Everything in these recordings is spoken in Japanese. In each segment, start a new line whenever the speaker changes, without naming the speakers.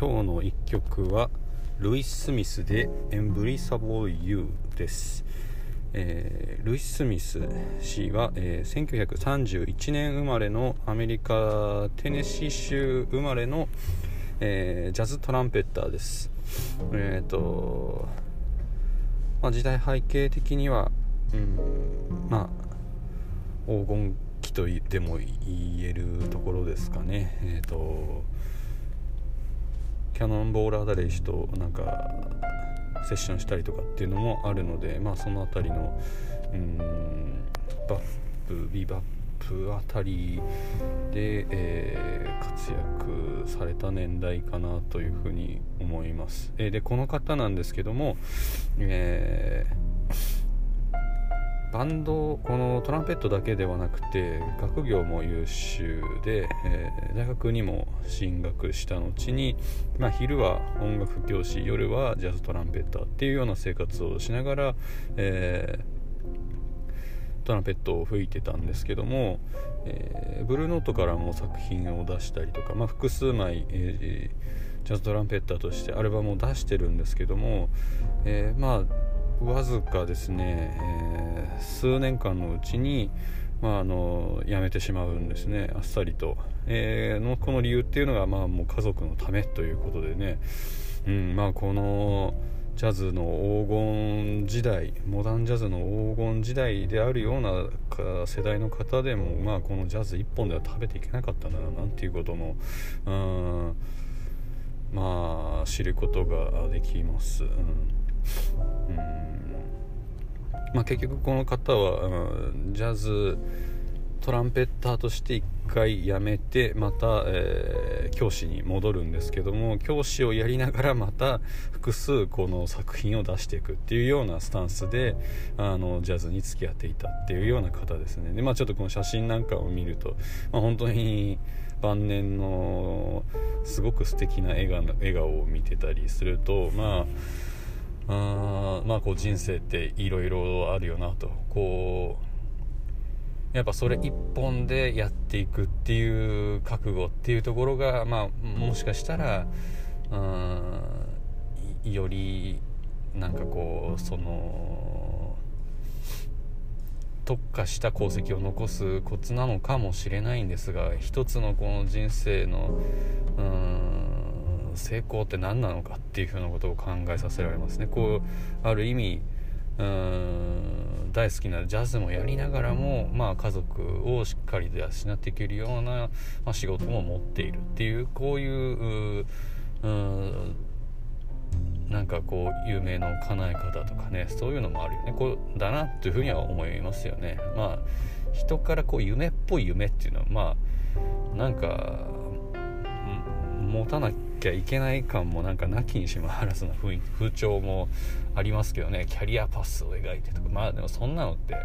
今日の1曲はルイス・スミスで「エンブリサボー・ユー」です、えー、ルイス・スミス氏は、えー、1931年生まれのアメリカテネシー州生まれの、えー、ジャズトランペッターです。えっ、ー、と、まあ、時代背景的には、うん、まあ黄金期とでも言えるところですかね。えっ、ー、とキャノンボール・アダレイ氏となんかセッションしたりとかっていうのもあるのでまあその辺りのうんバップビバップあたりで、えー、活躍された年代かなというふうに思います、えー、でこの方なんですけども、えーバンドこのトランペットだけではなくて学業も優秀で、えー、大学にも進学した後に、まあ、昼は音楽教師夜はジャズトランペッターっていうような生活をしながら、えー、トランペットを吹いてたんですけども、えー、ブルーノートからも作品を出したりとか、まあ、複数枚、えー、ジャズトランペッターとしてアルバムを出してるんですけども、え、まあわずかですね、えー、数年間のうちに、まあ、あの辞めてしまうんですねあっさりと、えー、のこの理由っていうのが、まあ、もう家族のためということでね、うんまあ、このジャズの黄金時代モダンジャズの黄金時代であるような世代の方でも、まあ、このジャズ1本では食べていけなかったんだななんていうこともうんまあ知ることができます。うん。まあ、結局この方は、ジャズトランペッターとして1回辞めてまた、えー、教師に戻るんですけども教師をやりながらまた複数この作品を出していくっていうようなスタンスであのジャズに付き合っていたっていうような方ですね。で、まあ、ちょっとこの写真なんかを見ると、まあ、本当に晩年のすごく素敵な笑顔笑顔を見てたりするとまああまあこう人生っていろいろあるよなとこうやっぱそれ一本でやっていくっていう覚悟っていうところがまあもしかしたらよりなんかこうその特化した功績を残すコツなのかもしれないんですが一つのこの人生のうん成功って何なのかっていうふうなことを考えさせられますね。こうある意味うん大好きなジャズもやりながらも、まあ、家族をしっかり養っていけるような、まあ、仕事も持っているっていうこういううんなんかこう有名の叶え方とかねそういうのもあるよね。こうだなというふうには思いますよね。まあ人からこう夢っぽい夢っていうのはまあなんか持たなきゃいけない感もなんかなきにしもあらずな雰囲気風潮もありますけどね。キャリアパスを描いてとか。まあでもそんなのって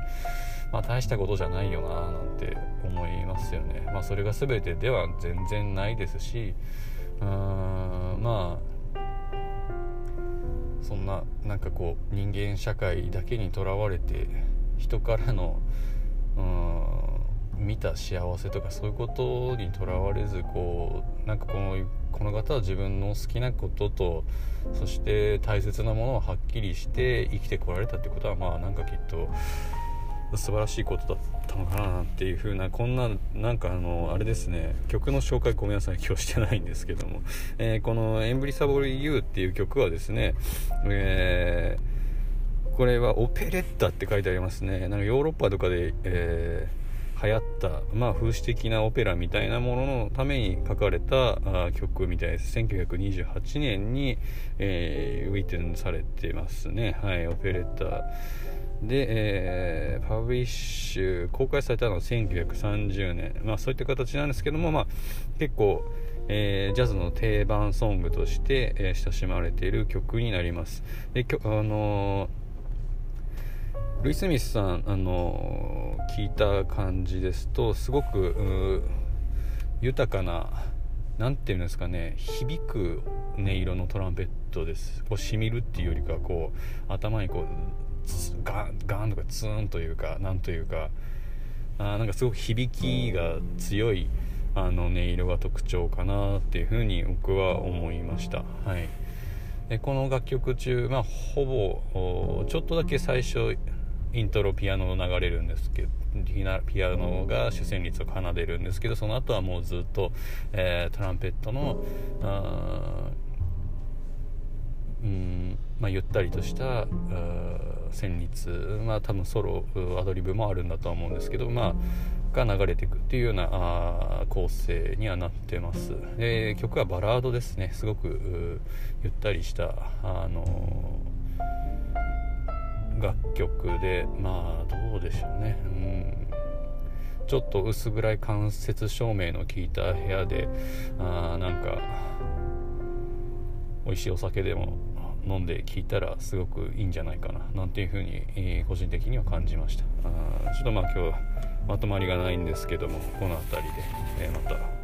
まあ大したことじゃないよななんて思いますよね。まあそれが全てでは全然ないですしうーんまあそんななんかこう人間社会だけにとらわれて人からのうん見た幸せとかそういうことにとらわれずこうなんかこのこの方は自分の好きなこととそして大切なものをはっきりして生きてこられたってことはまあなんかきっと素晴らしいことだったのかなっていう風なこんななんかあのあれですね曲の紹介ごめんなさい今日してないんですけども、えー、この「エンブリサボル・ユー」っていう曲はですね、えー、これはオペレッタって書いてありますね。なんかヨーロッパとかで、えー流行った、まあ、風刺的なオペラみたいなもののために書かれた曲みたいです。1928年に、えー、ウィテンされてますね。はいオペレッター。で、えー、パブリッシュ公開されたのは1930年。まあそういった形なんですけどもまあ結構えー、ジャズの定番ソングとして、えー、親しまれている曲になります。であのールイ・スミスさん、あの聞いた感じですとすごく豊かな何て言うんですかね響く音色のトランペットですこうしみるっていうよりかこう頭にこうガンガンとかツーンというかなんというかあなんかすごく響きが強いあの音色が特徴かなっていうふうに僕は思いました。はいでこの楽曲中、まあ、ほぼちょっとだけ最初イントロピアノ流れるんですけどピアノが主旋律を奏でるんですけどその後はもうずっと、えー、トランペットのうんまあ、ゆったりとした旋律まあ多分ソロアドリブもあるんだとは思うんですけどまあが流れていくっていうようなあ構成にはなってます、えー、曲はバラードですね。すごくゆったりしたあのー、楽曲でまあどうでしょうね。うん。ちょっと薄暗い間接照明の効いた部屋であなんか美味しいお酒でも飲んで聞いたらすごくいいんじゃないかななんていうふうに、えー、個人的には感じました。あちょっとまあ今日はまとまりがないんですけどもこの辺りで、えー、また